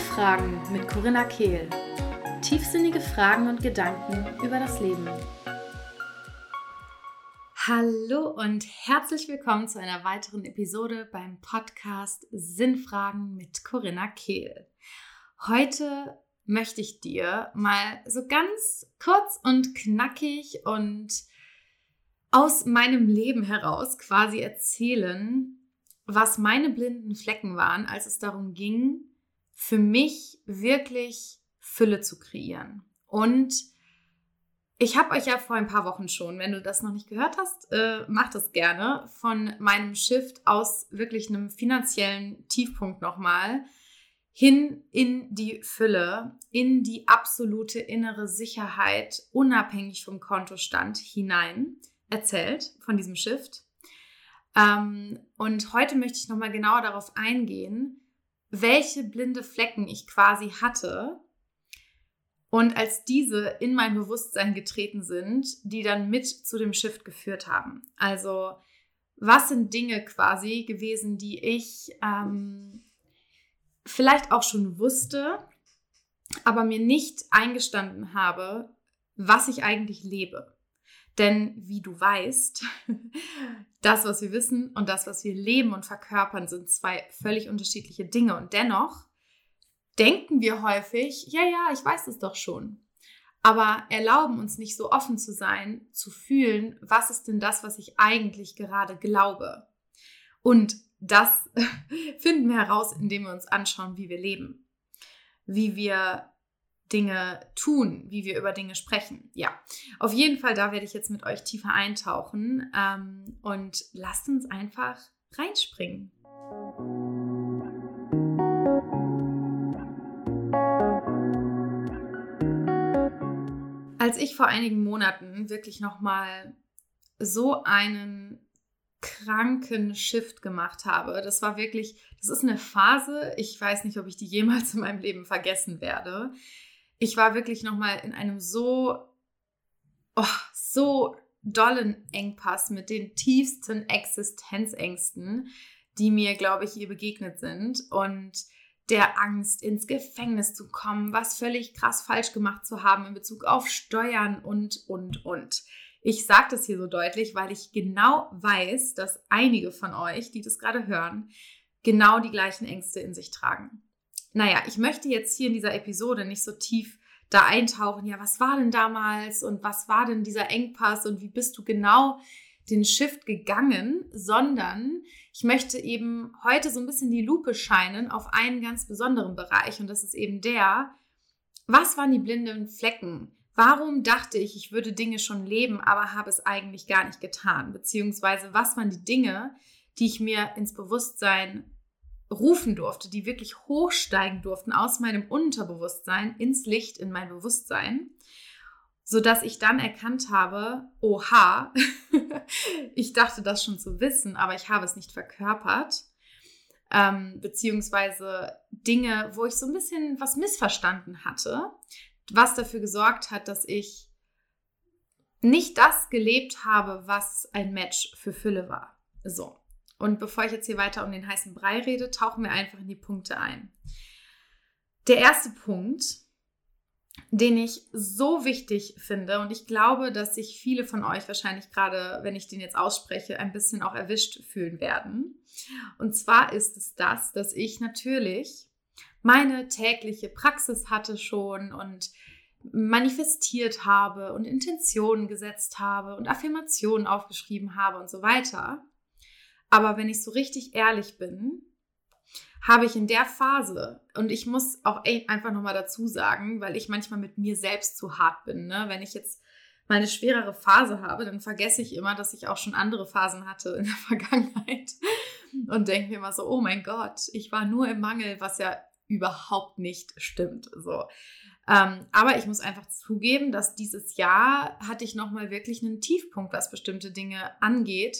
Fragen mit Corinna Kehl. Tiefsinnige Fragen und Gedanken über das Leben. Hallo und herzlich willkommen zu einer weiteren Episode beim Podcast Sinnfragen mit Corinna Kehl. Heute möchte ich dir mal so ganz kurz und knackig und aus meinem Leben heraus quasi erzählen, was meine blinden Flecken waren, als es darum ging, für mich wirklich Fülle zu kreieren. Und ich habe euch ja vor ein paar Wochen schon, wenn du das noch nicht gehört hast, äh, mach das gerne, von meinem Shift aus wirklich einem finanziellen Tiefpunkt nochmal hin in die Fülle, in die absolute innere Sicherheit, unabhängig vom Kontostand hinein erzählt von diesem Shift. Ähm, und heute möchte ich nochmal genauer darauf eingehen, welche blinde Flecken ich quasi hatte. Und als diese in mein Bewusstsein getreten sind, die dann mit zu dem Shift geführt haben. Also, was sind Dinge quasi gewesen, die ich ähm, vielleicht auch schon wusste, aber mir nicht eingestanden habe, was ich eigentlich lebe. Denn wie du weißt, das, was wir wissen und das, was wir leben und verkörpern, sind zwei völlig unterschiedliche Dinge. Und dennoch denken wir häufig, ja, ja, ich weiß es doch schon. Aber erlauben uns nicht so offen zu sein, zu fühlen, was ist denn das, was ich eigentlich gerade glaube. Und das finden wir heraus, indem wir uns anschauen, wie wir leben, wie wir Dinge tun, wie wir über Dinge sprechen. Ja, auf jeden Fall, da werde ich jetzt mit euch tiefer eintauchen ähm, und lasst uns einfach reinspringen. Als ich vor einigen Monaten wirklich nochmal so einen kranken Shift gemacht habe. Das war wirklich, das ist eine Phase, ich weiß nicht, ob ich die jemals in meinem Leben vergessen werde ich war wirklich nochmal in einem so, oh, so dollen Engpass mit den tiefsten Existenzängsten, die mir, glaube ich, hier begegnet sind. Und der Angst, ins Gefängnis zu kommen, was völlig krass falsch gemacht zu haben in Bezug auf Steuern und, und, und. Ich sage das hier so deutlich, weil ich genau weiß, dass einige von euch, die das gerade hören, genau die gleichen Ängste in sich tragen naja, ich möchte jetzt hier in dieser Episode nicht so tief da eintauchen, ja, was war denn damals und was war denn dieser Engpass und wie bist du genau den Shift gegangen, sondern ich möchte eben heute so ein bisschen die Lupe scheinen auf einen ganz besonderen Bereich und das ist eben der, was waren die blinden Flecken? Warum dachte ich, ich würde Dinge schon leben, aber habe es eigentlich gar nicht getan? Beziehungsweise was waren die Dinge, die ich mir ins Bewusstsein rufen durfte, die wirklich hochsteigen durften aus meinem Unterbewusstsein ins Licht, in mein Bewusstsein, so dass ich dann erkannt habe, oha, ich dachte das schon zu wissen, aber ich habe es nicht verkörpert. Ähm, beziehungsweise Dinge, wo ich so ein bisschen was missverstanden hatte, was dafür gesorgt hat, dass ich nicht das gelebt habe, was ein Match für Fülle war. So. Und bevor ich jetzt hier weiter um den heißen Brei rede, tauchen wir einfach in die Punkte ein. Der erste Punkt, den ich so wichtig finde und ich glaube, dass sich viele von euch wahrscheinlich gerade, wenn ich den jetzt ausspreche, ein bisschen auch erwischt fühlen werden. Und zwar ist es das, dass ich natürlich meine tägliche Praxis hatte schon und manifestiert habe und Intentionen gesetzt habe und Affirmationen aufgeschrieben habe und so weiter. Aber wenn ich so richtig ehrlich bin, habe ich in der Phase, und ich muss auch einfach nochmal dazu sagen, weil ich manchmal mit mir selbst zu hart bin, ne? wenn ich jetzt mal eine schwerere Phase habe, dann vergesse ich immer, dass ich auch schon andere Phasen hatte in der Vergangenheit und denke mir immer so, oh mein Gott, ich war nur im Mangel, was ja überhaupt nicht stimmt. So. Ähm, aber ich muss einfach zugeben, dass dieses Jahr hatte ich nochmal wirklich einen Tiefpunkt, was bestimmte Dinge angeht,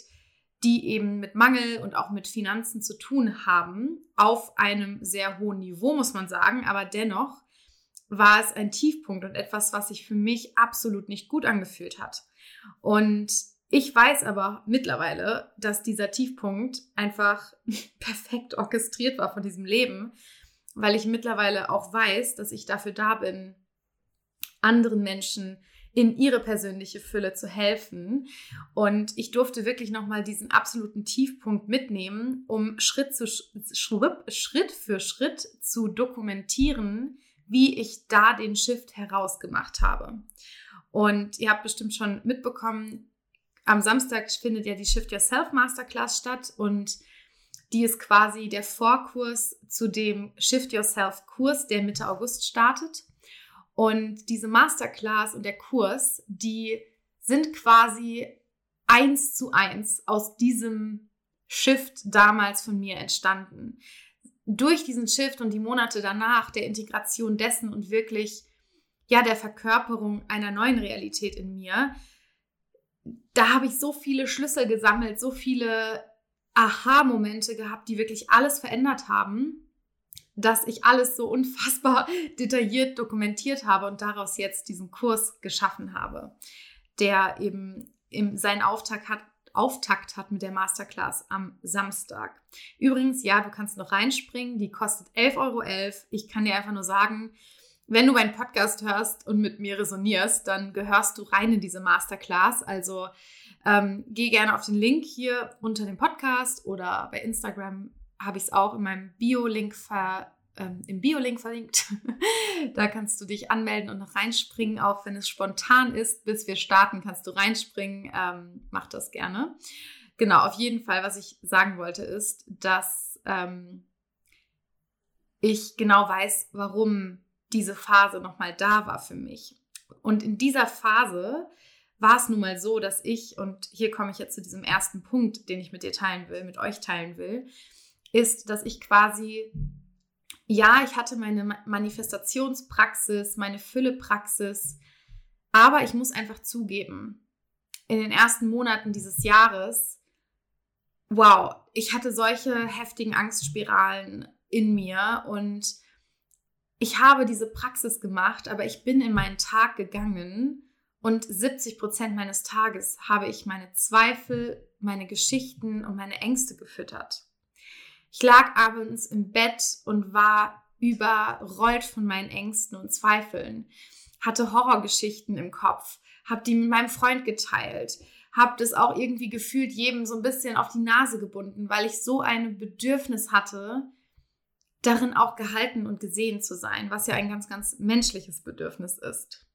die eben mit Mangel und auch mit Finanzen zu tun haben, auf einem sehr hohen Niveau, muss man sagen. Aber dennoch war es ein Tiefpunkt und etwas, was sich für mich absolut nicht gut angefühlt hat. Und ich weiß aber mittlerweile, dass dieser Tiefpunkt einfach perfekt orchestriert war von diesem Leben, weil ich mittlerweile auch weiß, dass ich dafür da bin, anderen Menschen in ihre persönliche Fülle zu helfen. Und ich durfte wirklich nochmal diesen absoluten Tiefpunkt mitnehmen, um Schritt, zu, Schritt für Schritt zu dokumentieren, wie ich da den Shift herausgemacht habe. Und ihr habt bestimmt schon mitbekommen, am Samstag findet ja die Shift Yourself Masterclass statt und die ist quasi der Vorkurs zu dem Shift Yourself Kurs, der Mitte August startet. Und diese Masterclass und der Kurs, die sind quasi eins zu eins aus diesem Shift damals von mir entstanden. Durch diesen Shift und die Monate danach, der Integration dessen und wirklich, ja, der Verkörperung einer neuen Realität in mir, da habe ich so viele Schlüssel gesammelt, so viele Aha-Momente gehabt, die wirklich alles verändert haben dass ich alles so unfassbar detailliert dokumentiert habe und daraus jetzt diesen Kurs geschaffen habe, der eben seinen Auftakt hat, Auftakt hat mit der Masterclass am Samstag. Übrigens, ja, du kannst noch reinspringen, die kostet 11,11 Euro. Ich kann dir einfach nur sagen, wenn du meinen Podcast hörst und mit mir resonierst, dann gehörst du rein in diese Masterclass. Also ähm, geh gerne auf den Link hier unter dem Podcast oder bei Instagram habe ich es auch in meinem Bio-Link ver, ähm, im Bio-Link verlinkt. da kannst du dich anmelden und noch reinspringen, auch wenn es spontan ist. Bis wir starten, kannst du reinspringen. Ähm, mach das gerne. Genau, auf jeden Fall, was ich sagen wollte, ist, dass ähm, ich genau weiß, warum diese Phase nochmal da war für mich. Und in dieser Phase war es nun mal so, dass ich, und hier komme ich jetzt zu diesem ersten Punkt, den ich mit dir teilen will, mit euch teilen will, ist, dass ich quasi, ja, ich hatte meine Manifestationspraxis, meine Füllepraxis, aber ich muss einfach zugeben, in den ersten Monaten dieses Jahres, wow, ich hatte solche heftigen Angstspiralen in mir und ich habe diese Praxis gemacht, aber ich bin in meinen Tag gegangen und 70 Prozent meines Tages habe ich meine Zweifel, meine Geschichten und meine Ängste gefüttert. Ich lag abends im Bett und war überrollt von meinen Ängsten und Zweifeln, hatte Horrorgeschichten im Kopf, habe die mit meinem Freund geteilt, habe das auch irgendwie gefühlt jedem so ein bisschen auf die Nase gebunden, weil ich so ein Bedürfnis hatte, darin auch gehalten und gesehen zu sein, was ja ein ganz, ganz menschliches Bedürfnis ist.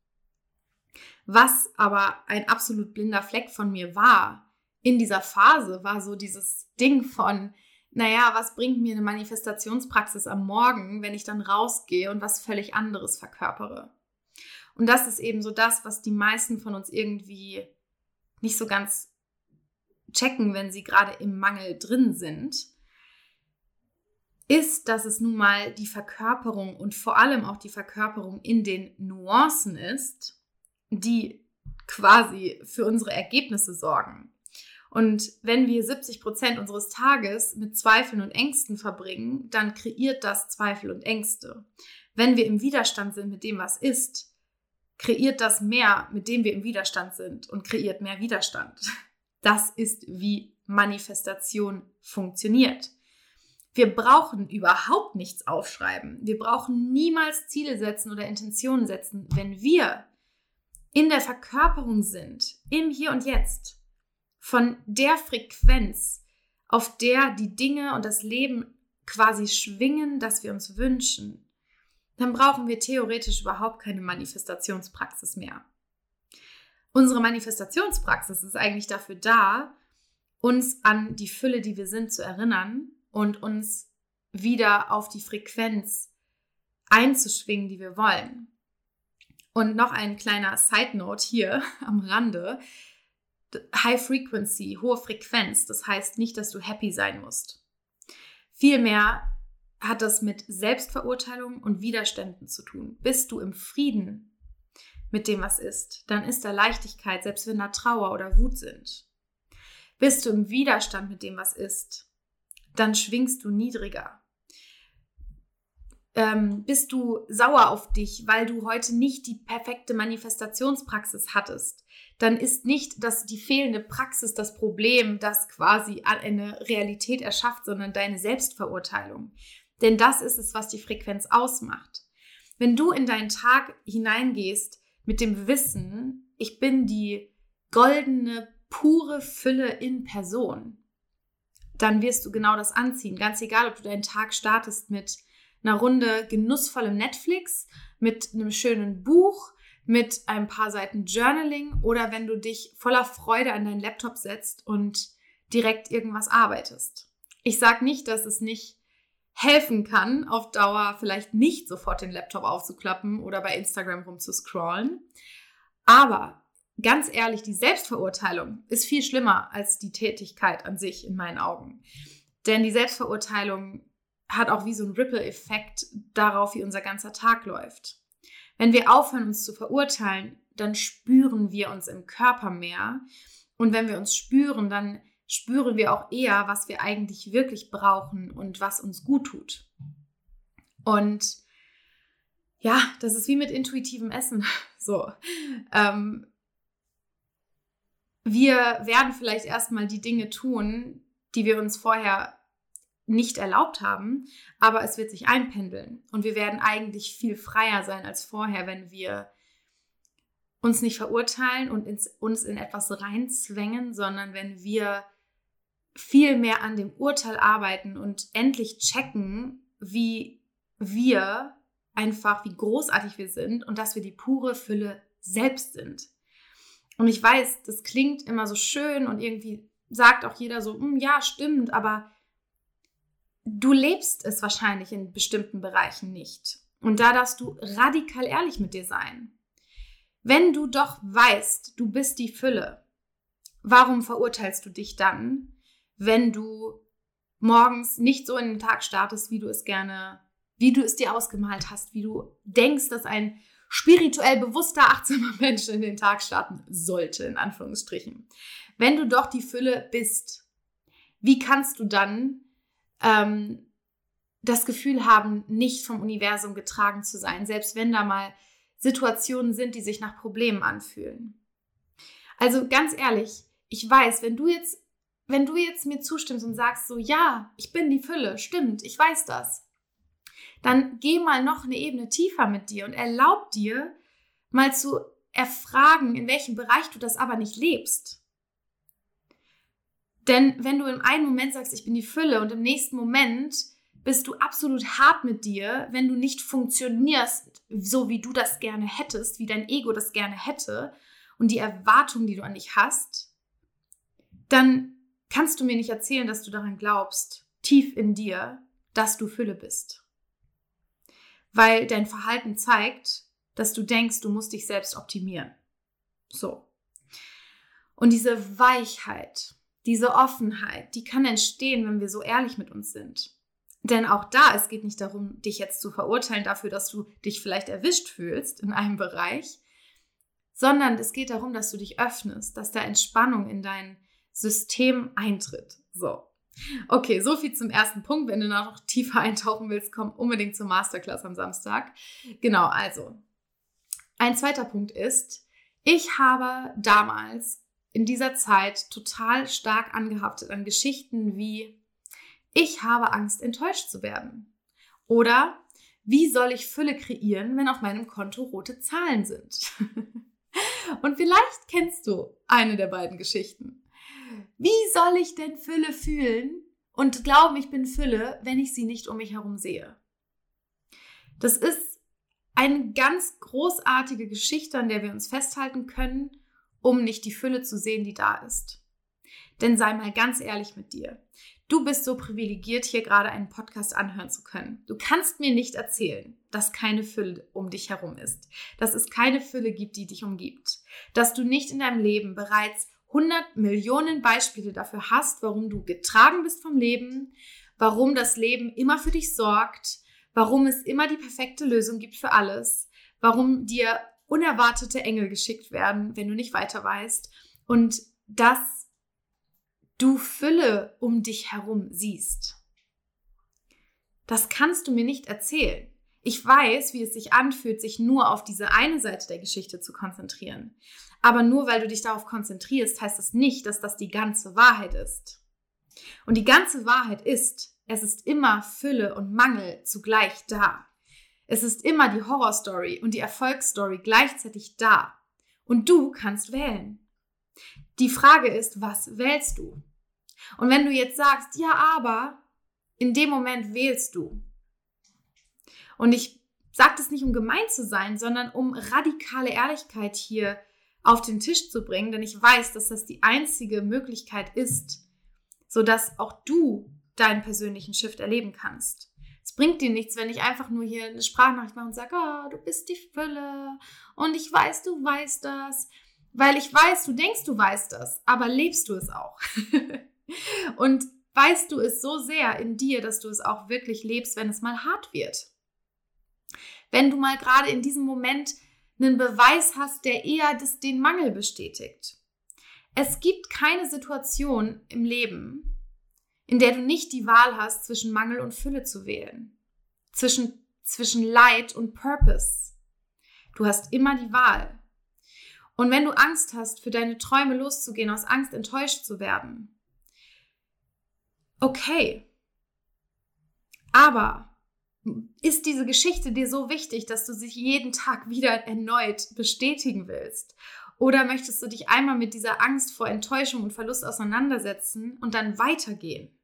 Was aber ein absolut blinder Fleck von mir war in dieser Phase, war so dieses Ding von, naja, was bringt mir eine Manifestationspraxis am Morgen, wenn ich dann rausgehe und was völlig anderes verkörpere? Und das ist eben so das, was die meisten von uns irgendwie nicht so ganz checken, wenn sie gerade im Mangel drin sind, ist, dass es nun mal die Verkörperung und vor allem auch die Verkörperung in den Nuancen ist, die quasi für unsere Ergebnisse sorgen. Und wenn wir 70 Prozent unseres Tages mit Zweifeln und Ängsten verbringen, dann kreiert das Zweifel und Ängste. Wenn wir im Widerstand sind mit dem, was ist, kreiert das mehr, mit dem wir im Widerstand sind und kreiert mehr Widerstand. Das ist, wie Manifestation funktioniert. Wir brauchen überhaupt nichts aufschreiben. Wir brauchen niemals Ziele setzen oder Intentionen setzen, wenn wir in der Verkörperung sind, im Hier und Jetzt von der Frequenz, auf der die Dinge und das Leben quasi schwingen, das wir uns wünschen, dann brauchen wir theoretisch überhaupt keine Manifestationspraxis mehr. Unsere Manifestationspraxis ist eigentlich dafür da, uns an die Fülle, die wir sind, zu erinnern und uns wieder auf die Frequenz einzuschwingen, die wir wollen. Und noch ein kleiner Side Note hier am Rande. High Frequency, hohe Frequenz, das heißt nicht, dass du happy sein musst. Vielmehr hat das mit Selbstverurteilung und Widerständen zu tun. Bist du im Frieden mit dem, was ist, dann ist da Leichtigkeit, selbst wenn da Trauer oder Wut sind. Bist du im Widerstand mit dem, was ist, dann schwingst du niedriger. Ähm, bist du sauer auf dich, weil du heute nicht die perfekte Manifestationspraxis hattest, dann ist nicht dass die fehlende Praxis das Problem, das quasi eine Realität erschafft, sondern deine Selbstverurteilung. Denn das ist es, was die Frequenz ausmacht. Wenn du in deinen Tag hineingehst mit dem Wissen, ich bin die goldene, pure Fülle in Person, dann wirst du genau das anziehen. Ganz egal, ob du deinen Tag startest mit einer Runde genussvollem Netflix, mit einem schönen Buch, mit ein paar Seiten Journaling oder wenn du dich voller Freude an deinen Laptop setzt und direkt irgendwas arbeitest. Ich sage nicht, dass es nicht helfen kann, auf Dauer vielleicht nicht sofort den Laptop aufzuklappen oder bei Instagram rumzuscrollen. Aber ganz ehrlich, die Selbstverurteilung ist viel schlimmer als die Tätigkeit an sich in meinen Augen. Denn die Selbstverurteilung hat auch wie so ein Ripple-Effekt darauf, wie unser ganzer Tag läuft. Wenn wir aufhören, uns zu verurteilen, dann spüren wir uns im Körper mehr. Und wenn wir uns spüren, dann spüren wir auch eher, was wir eigentlich wirklich brauchen und was uns gut tut. Und ja, das ist wie mit intuitivem Essen. So. Ähm, wir werden vielleicht erstmal die Dinge tun, die wir uns vorher nicht erlaubt haben, aber es wird sich einpendeln und wir werden eigentlich viel freier sein als vorher, wenn wir uns nicht verurteilen und ins, uns in etwas reinzwängen, sondern wenn wir viel mehr an dem Urteil arbeiten und endlich checken, wie wir einfach, wie großartig wir sind und dass wir die pure Fülle selbst sind. Und ich weiß, das klingt immer so schön und irgendwie sagt auch jeder so, hm, ja, stimmt, aber du lebst es wahrscheinlich in bestimmten Bereichen nicht. Und da darfst du radikal ehrlich mit dir sein. Wenn du doch weißt, du bist die Fülle, warum verurteilst du dich dann, wenn du morgens nicht so in den Tag startest, wie du es gerne, wie du es dir ausgemalt hast, wie du denkst, dass ein spirituell bewusster, achtsamer Mensch in den Tag starten sollte, in Anführungsstrichen. Wenn du doch die Fülle bist, wie kannst du dann ähm, das Gefühl haben, nicht vom Universum getragen zu sein, selbst wenn da mal Situationen sind, die sich nach Problemen anfühlen. Also ganz ehrlich, ich weiß, wenn du jetzt, wenn du jetzt mir zustimmst und sagst so, ja, ich bin die Fülle, stimmt, ich weiß das, dann geh mal noch eine Ebene tiefer mit dir und erlaub dir mal zu erfragen, in welchem Bereich du das aber nicht lebst. Denn wenn du im einen Moment sagst, ich bin die Fülle und im nächsten Moment bist du absolut hart mit dir, wenn du nicht funktionierst, so wie du das gerne hättest, wie dein Ego das gerne hätte und die Erwartungen, die du an dich hast, dann kannst du mir nicht erzählen, dass du daran glaubst, tief in dir, dass du Fülle bist. Weil dein Verhalten zeigt, dass du denkst, du musst dich selbst optimieren. So. Und diese Weichheit, diese Offenheit, die kann entstehen, wenn wir so ehrlich mit uns sind. Denn auch da, es geht nicht darum, dich jetzt zu verurteilen dafür, dass du dich vielleicht erwischt fühlst in einem Bereich, sondern es geht darum, dass du dich öffnest, dass da Entspannung in dein System eintritt. So. Okay, so viel zum ersten Punkt. Wenn du noch tiefer eintauchen willst, komm unbedingt zur Masterclass am Samstag. Genau, also. Ein zweiter Punkt ist, ich habe damals in dieser Zeit total stark angehaftet an Geschichten wie ich habe Angst, enttäuscht zu werden. Oder wie soll ich Fülle kreieren, wenn auf meinem Konto rote Zahlen sind? Und vielleicht kennst du eine der beiden Geschichten. Wie soll ich denn Fülle fühlen und glauben, ich bin Fülle, wenn ich sie nicht um mich herum sehe? Das ist eine ganz großartige Geschichte, an der wir uns festhalten können um nicht die Fülle zu sehen, die da ist. Denn sei mal ganz ehrlich mit dir. Du bist so privilegiert, hier gerade einen Podcast anhören zu können. Du kannst mir nicht erzählen, dass keine Fülle um dich herum ist, dass es keine Fülle gibt, die dich umgibt, dass du nicht in deinem Leben bereits 100 Millionen Beispiele dafür hast, warum du getragen bist vom Leben, warum das Leben immer für dich sorgt, warum es immer die perfekte Lösung gibt für alles, warum dir unerwartete Engel geschickt werden, wenn du nicht weiter weißt. Und dass du Fülle um dich herum siehst. Das kannst du mir nicht erzählen. Ich weiß, wie es sich anfühlt, sich nur auf diese eine Seite der Geschichte zu konzentrieren. Aber nur weil du dich darauf konzentrierst, heißt das nicht, dass das die ganze Wahrheit ist. Und die ganze Wahrheit ist, es ist immer Fülle und Mangel zugleich da. Es ist immer die Horrorstory und die Erfolgsstory gleichzeitig da. Und du kannst wählen. Die Frage ist, was wählst du? Und wenn du jetzt sagst, ja, aber, in dem Moment wählst du. Und ich sage das nicht, um gemein zu sein, sondern um radikale Ehrlichkeit hier auf den Tisch zu bringen, denn ich weiß, dass das die einzige Möglichkeit ist, sodass auch du deinen persönlichen Shift erleben kannst. Es bringt dir nichts, wenn ich einfach nur hier eine Sprachnachricht mache und sage, oh, du bist die Fülle und ich weiß, du weißt das, weil ich weiß, du denkst, du weißt das, aber lebst du es auch? und weißt du es so sehr in dir, dass du es auch wirklich lebst, wenn es mal hart wird? Wenn du mal gerade in diesem Moment einen Beweis hast, der eher das, den Mangel bestätigt. Es gibt keine Situation im Leben, in der du nicht die Wahl hast, zwischen Mangel und Fülle zu wählen. Zwischen, zwischen Leid und Purpose. Du hast immer die Wahl. Und wenn du Angst hast, für deine Träume loszugehen, aus Angst enttäuscht zu werden, okay. Aber ist diese Geschichte dir so wichtig, dass du sie jeden Tag wieder erneut bestätigen willst? Oder möchtest du dich einmal mit dieser Angst vor Enttäuschung und Verlust auseinandersetzen und dann weitergehen?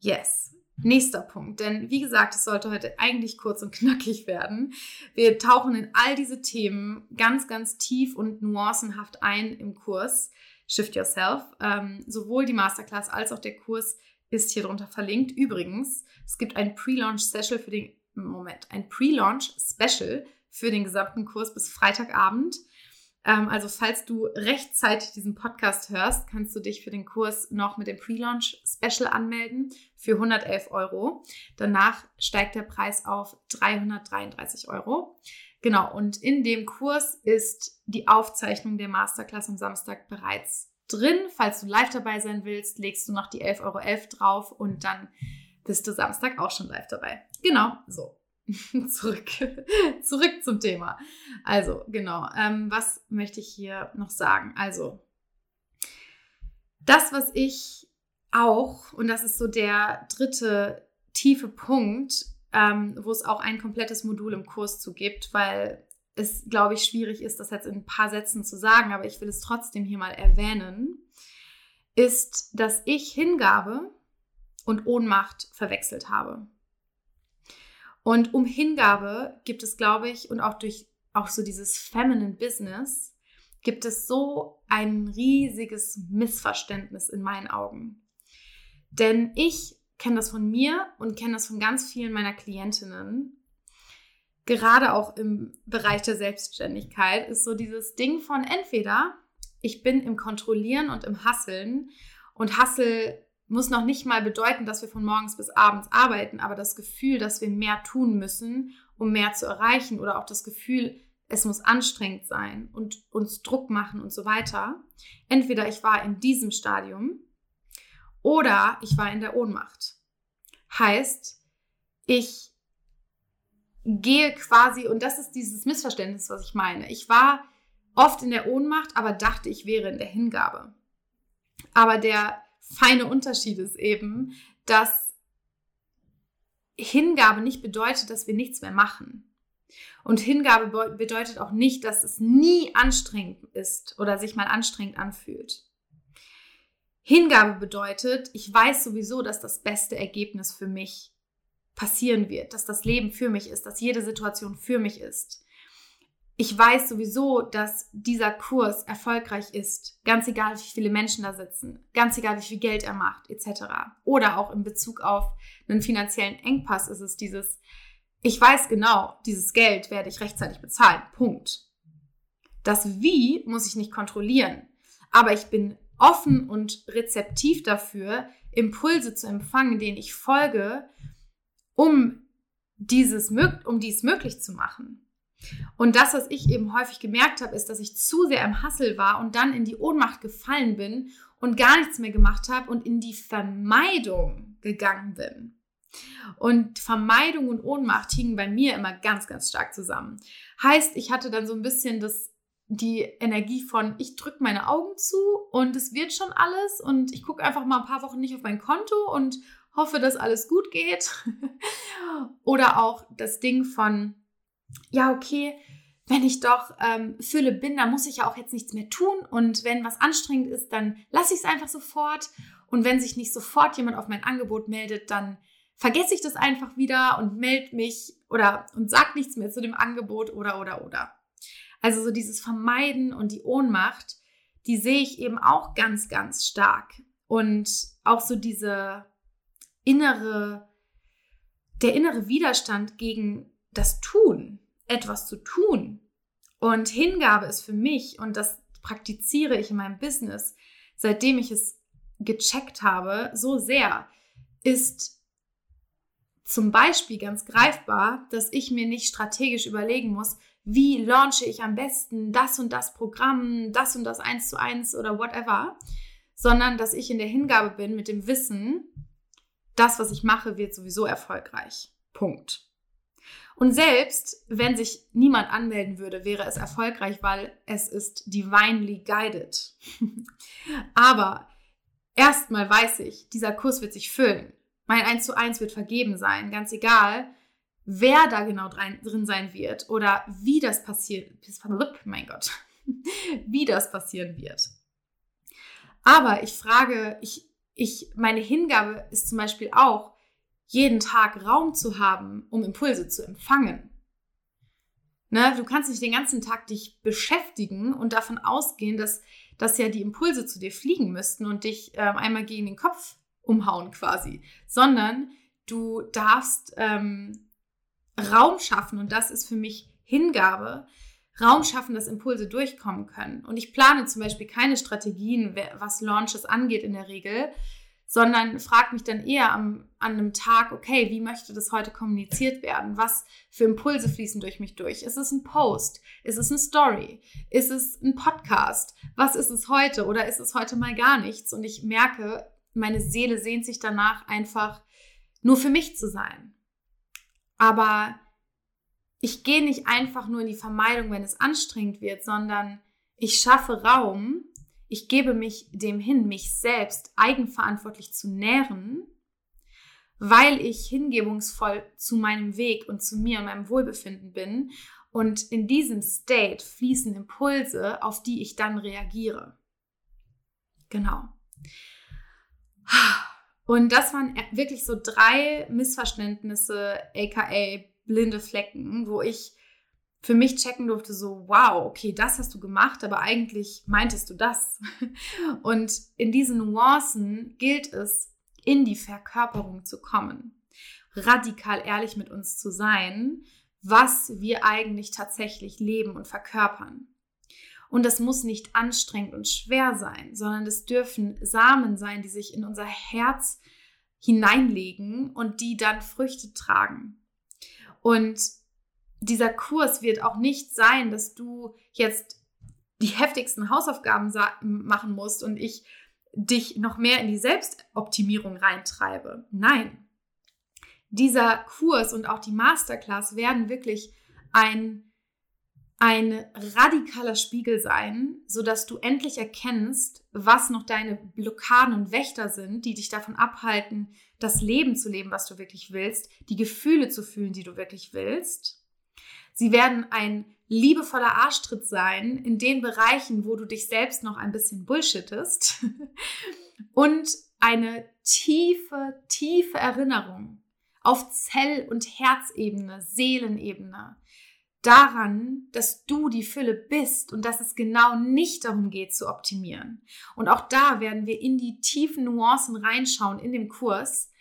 Yes. Nächster Punkt, denn wie gesagt, es sollte heute eigentlich kurz und knackig werden. Wir tauchen in all diese Themen ganz, ganz tief und nuancenhaft ein im Kurs Shift Yourself. Ähm, sowohl die Masterclass als auch der Kurs ist hier drunter verlinkt. Übrigens, es gibt ein Pre-Launch-Special für den Moment, ein Pre-Launch-Special für den gesamten Kurs bis Freitagabend. Ähm, also falls du rechtzeitig diesen Podcast hörst, kannst du dich für den Kurs noch mit dem Pre-Launch-Special anmelden für 111 Euro. Danach steigt der Preis auf 333 Euro. Genau, und in dem Kurs ist die Aufzeichnung der Masterclass am Samstag bereits drin. Falls du live dabei sein willst, legst du noch die 11,11 Euro .11 drauf und dann bist du Samstag auch schon live dabei. Genau, so. zurück, zurück zum Thema. Also, genau. Ähm, was möchte ich hier noch sagen? Also, das, was ich auch, und das ist so der dritte tiefe Punkt, ähm, wo es auch ein komplettes Modul im Kurs zu gibt, weil es, glaube ich, schwierig ist, das jetzt in ein paar Sätzen zu sagen, aber ich will es trotzdem hier mal erwähnen, ist, dass ich Hingabe und Ohnmacht verwechselt habe. Und um Hingabe gibt es, glaube ich, und auch durch auch so dieses Feminine Business, gibt es so ein riesiges Missverständnis in meinen Augen. Denn ich kenne das von mir und kenne das von ganz vielen meiner Klientinnen. Gerade auch im Bereich der Selbstständigkeit ist so dieses Ding von entweder ich bin im Kontrollieren und im Hasseln und Hassel muss noch nicht mal bedeuten, dass wir von morgens bis abends arbeiten, aber das Gefühl, dass wir mehr tun müssen, um mehr zu erreichen oder auch das Gefühl, es muss anstrengend sein und uns Druck machen und so weiter. Entweder ich war in diesem Stadium oder ich war in der Ohnmacht. Heißt, ich gehe quasi, und das ist dieses Missverständnis, was ich meine. Ich war oft in der Ohnmacht, aber dachte, ich wäre in der Hingabe. Aber der feine Unterschied ist eben, dass Hingabe nicht bedeutet, dass wir nichts mehr machen. Und Hingabe bedeutet auch nicht, dass es nie anstrengend ist oder sich mal anstrengend anfühlt. Hingabe bedeutet, ich weiß sowieso, dass das beste Ergebnis für mich passieren wird, dass das Leben für mich ist, dass jede Situation für mich ist ich weiß sowieso, dass dieser Kurs erfolgreich ist, ganz egal, wie viele Menschen da sitzen, ganz egal, wie viel Geld er macht, etc. Oder auch in Bezug auf einen finanziellen Engpass ist es dieses, ich weiß genau, dieses Geld werde ich rechtzeitig bezahlen. Punkt. Das Wie muss ich nicht kontrollieren, aber ich bin offen und rezeptiv dafür, Impulse zu empfangen, denen ich folge, um dieses, um dies möglich zu machen. Und das, was ich eben häufig gemerkt habe, ist, dass ich zu sehr im Hassel war und dann in die Ohnmacht gefallen bin und gar nichts mehr gemacht habe und in die Vermeidung gegangen bin. Und Vermeidung und Ohnmacht hingen bei mir immer ganz, ganz stark zusammen. Heißt, ich hatte dann so ein bisschen das die Energie von, ich drücke meine Augen zu und es wird schon alles und ich gucke einfach mal ein paar Wochen nicht auf mein Konto und hoffe, dass alles gut geht. Oder auch das Ding von, ja, okay, wenn ich doch ähm, Fülle bin, dann muss ich ja auch jetzt nichts mehr tun. Und wenn was anstrengend ist, dann lasse ich es einfach sofort. Und wenn sich nicht sofort jemand auf mein Angebot meldet, dann vergesse ich das einfach wieder und melde mich oder und sag nichts mehr zu dem Angebot oder oder oder. Also so dieses Vermeiden und die Ohnmacht, die sehe ich eben auch ganz, ganz stark. Und auch so diese innere, der innere Widerstand gegen das Tun, etwas zu tun. Und Hingabe ist für mich, und das praktiziere ich in meinem Business, seitdem ich es gecheckt habe, so sehr, ist zum Beispiel ganz greifbar, dass ich mir nicht strategisch überlegen muss, wie launche ich am besten das und das Programm, das und das eins zu eins oder whatever, sondern dass ich in der Hingabe bin mit dem Wissen, das, was ich mache, wird sowieso erfolgreich. Punkt. Und selbst wenn sich niemand anmelden würde, wäre es erfolgreich, weil es ist divinely guided. Aber erstmal weiß ich, dieser Kurs wird sich füllen. Mein 1 zu 1 wird vergeben sein, ganz egal, wer da genau drin sein wird oder wie das passiert, mein Gott, wie das passieren wird. Aber ich frage, ich, ich, meine Hingabe ist zum Beispiel auch, jeden Tag Raum zu haben, um Impulse zu empfangen. Ne, du kannst nicht den ganzen Tag dich beschäftigen und davon ausgehen, dass, dass ja die Impulse zu dir fliegen müssten und dich ähm, einmal gegen den Kopf umhauen quasi, sondern du darfst ähm, Raum schaffen und das ist für mich Hingabe, Raum schaffen, dass Impulse durchkommen können. Und ich plane zum Beispiel keine Strategien, was Launches angeht in der Regel, sondern frage mich dann eher am, an einem Tag, okay, wie möchte das heute kommuniziert werden? Was für Impulse fließen durch mich durch? Ist es ein Post? Ist es eine Story? Ist es ein Podcast? Was ist es heute? Oder ist es heute mal gar nichts? Und ich merke, meine Seele sehnt sich danach einfach nur für mich zu sein. Aber ich gehe nicht einfach nur in die Vermeidung, wenn es anstrengend wird, sondern ich schaffe Raum, ich gebe mich dem hin, mich selbst eigenverantwortlich zu nähren, weil ich hingebungsvoll zu meinem Weg und zu mir und meinem Wohlbefinden bin. Und in diesem State fließen Impulse, auf die ich dann reagiere. Genau. Und das waren wirklich so drei Missverständnisse, aka blinde Flecken, wo ich für mich checken durfte, so, wow, okay, das hast du gemacht, aber eigentlich meintest du das. Und in diesen Nuancen gilt es, in die Verkörperung zu kommen, radikal ehrlich mit uns zu sein, was wir eigentlich tatsächlich leben und verkörpern. Und das muss nicht anstrengend und schwer sein, sondern es dürfen Samen sein, die sich in unser Herz hineinlegen und die dann Früchte tragen. Und dieser Kurs wird auch nicht sein, dass du jetzt die heftigsten Hausaufgaben machen musst und ich dich noch mehr in die Selbstoptimierung reintreibe. Nein. Dieser Kurs und auch die Masterclass werden wirklich ein ein radikaler Spiegel sein, sodass du endlich erkennst, was noch deine Blockaden und Wächter sind, die dich davon abhalten, das Leben zu leben, was du wirklich willst, die Gefühle zu fühlen, die du wirklich willst. Sie werden ein liebevoller Arschtritt sein in den Bereichen, wo du dich selbst noch ein bisschen bullshittest und eine tiefe, tiefe Erinnerung auf Zell- und Herzebene, Seelenebene daran, dass du die Fülle bist und dass es genau nicht darum geht zu optimieren. Und auch da werden wir in die tiefen Nuancen reinschauen in dem Kurs,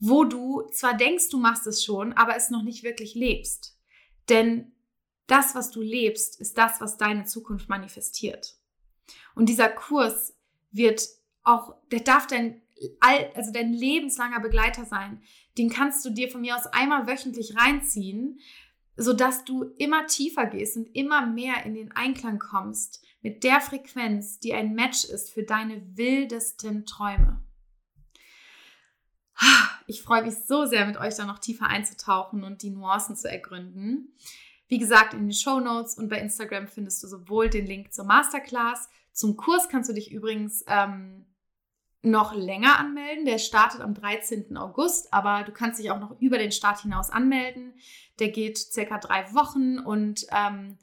wo du zwar denkst, du machst es schon, aber es noch nicht wirklich lebst. Denn das, was du lebst, ist das, was deine Zukunft manifestiert. Und dieser Kurs wird auch, der darf dein, also dein lebenslanger Begleiter sein. Den kannst du dir von mir aus einmal wöchentlich reinziehen, sodass du immer tiefer gehst und immer mehr in den Einklang kommst mit der Frequenz, die ein Match ist für deine wildesten Träume. Ich freue mich so sehr, mit euch da noch tiefer einzutauchen und die Nuancen zu ergründen. Wie gesagt, in den Show Notes und bei Instagram findest du sowohl den Link zur Masterclass. Zum Kurs kannst du dich übrigens ähm, noch länger anmelden. Der startet am 13. August, aber du kannst dich auch noch über den Start hinaus anmelden. Der geht circa drei Wochen und ähm,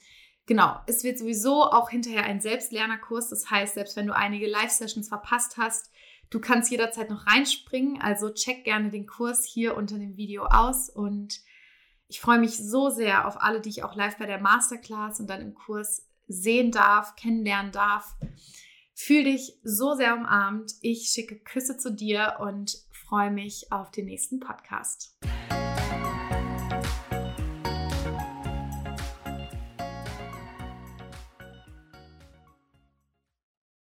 genau, es wird sowieso auch hinterher ein Selbstlernerkurs. Das heißt, selbst wenn du einige Live-Sessions verpasst hast, du kannst jederzeit noch reinspringen. Also check gerne den Kurs hier unter dem Video aus und ich freue mich so sehr auf alle, die ich auch live bei der Masterclass und dann im Kurs sehen darf, kennenlernen darf. Fühl dich so sehr umarmt. Ich schicke Küsse zu dir und freue mich auf den nächsten Podcast.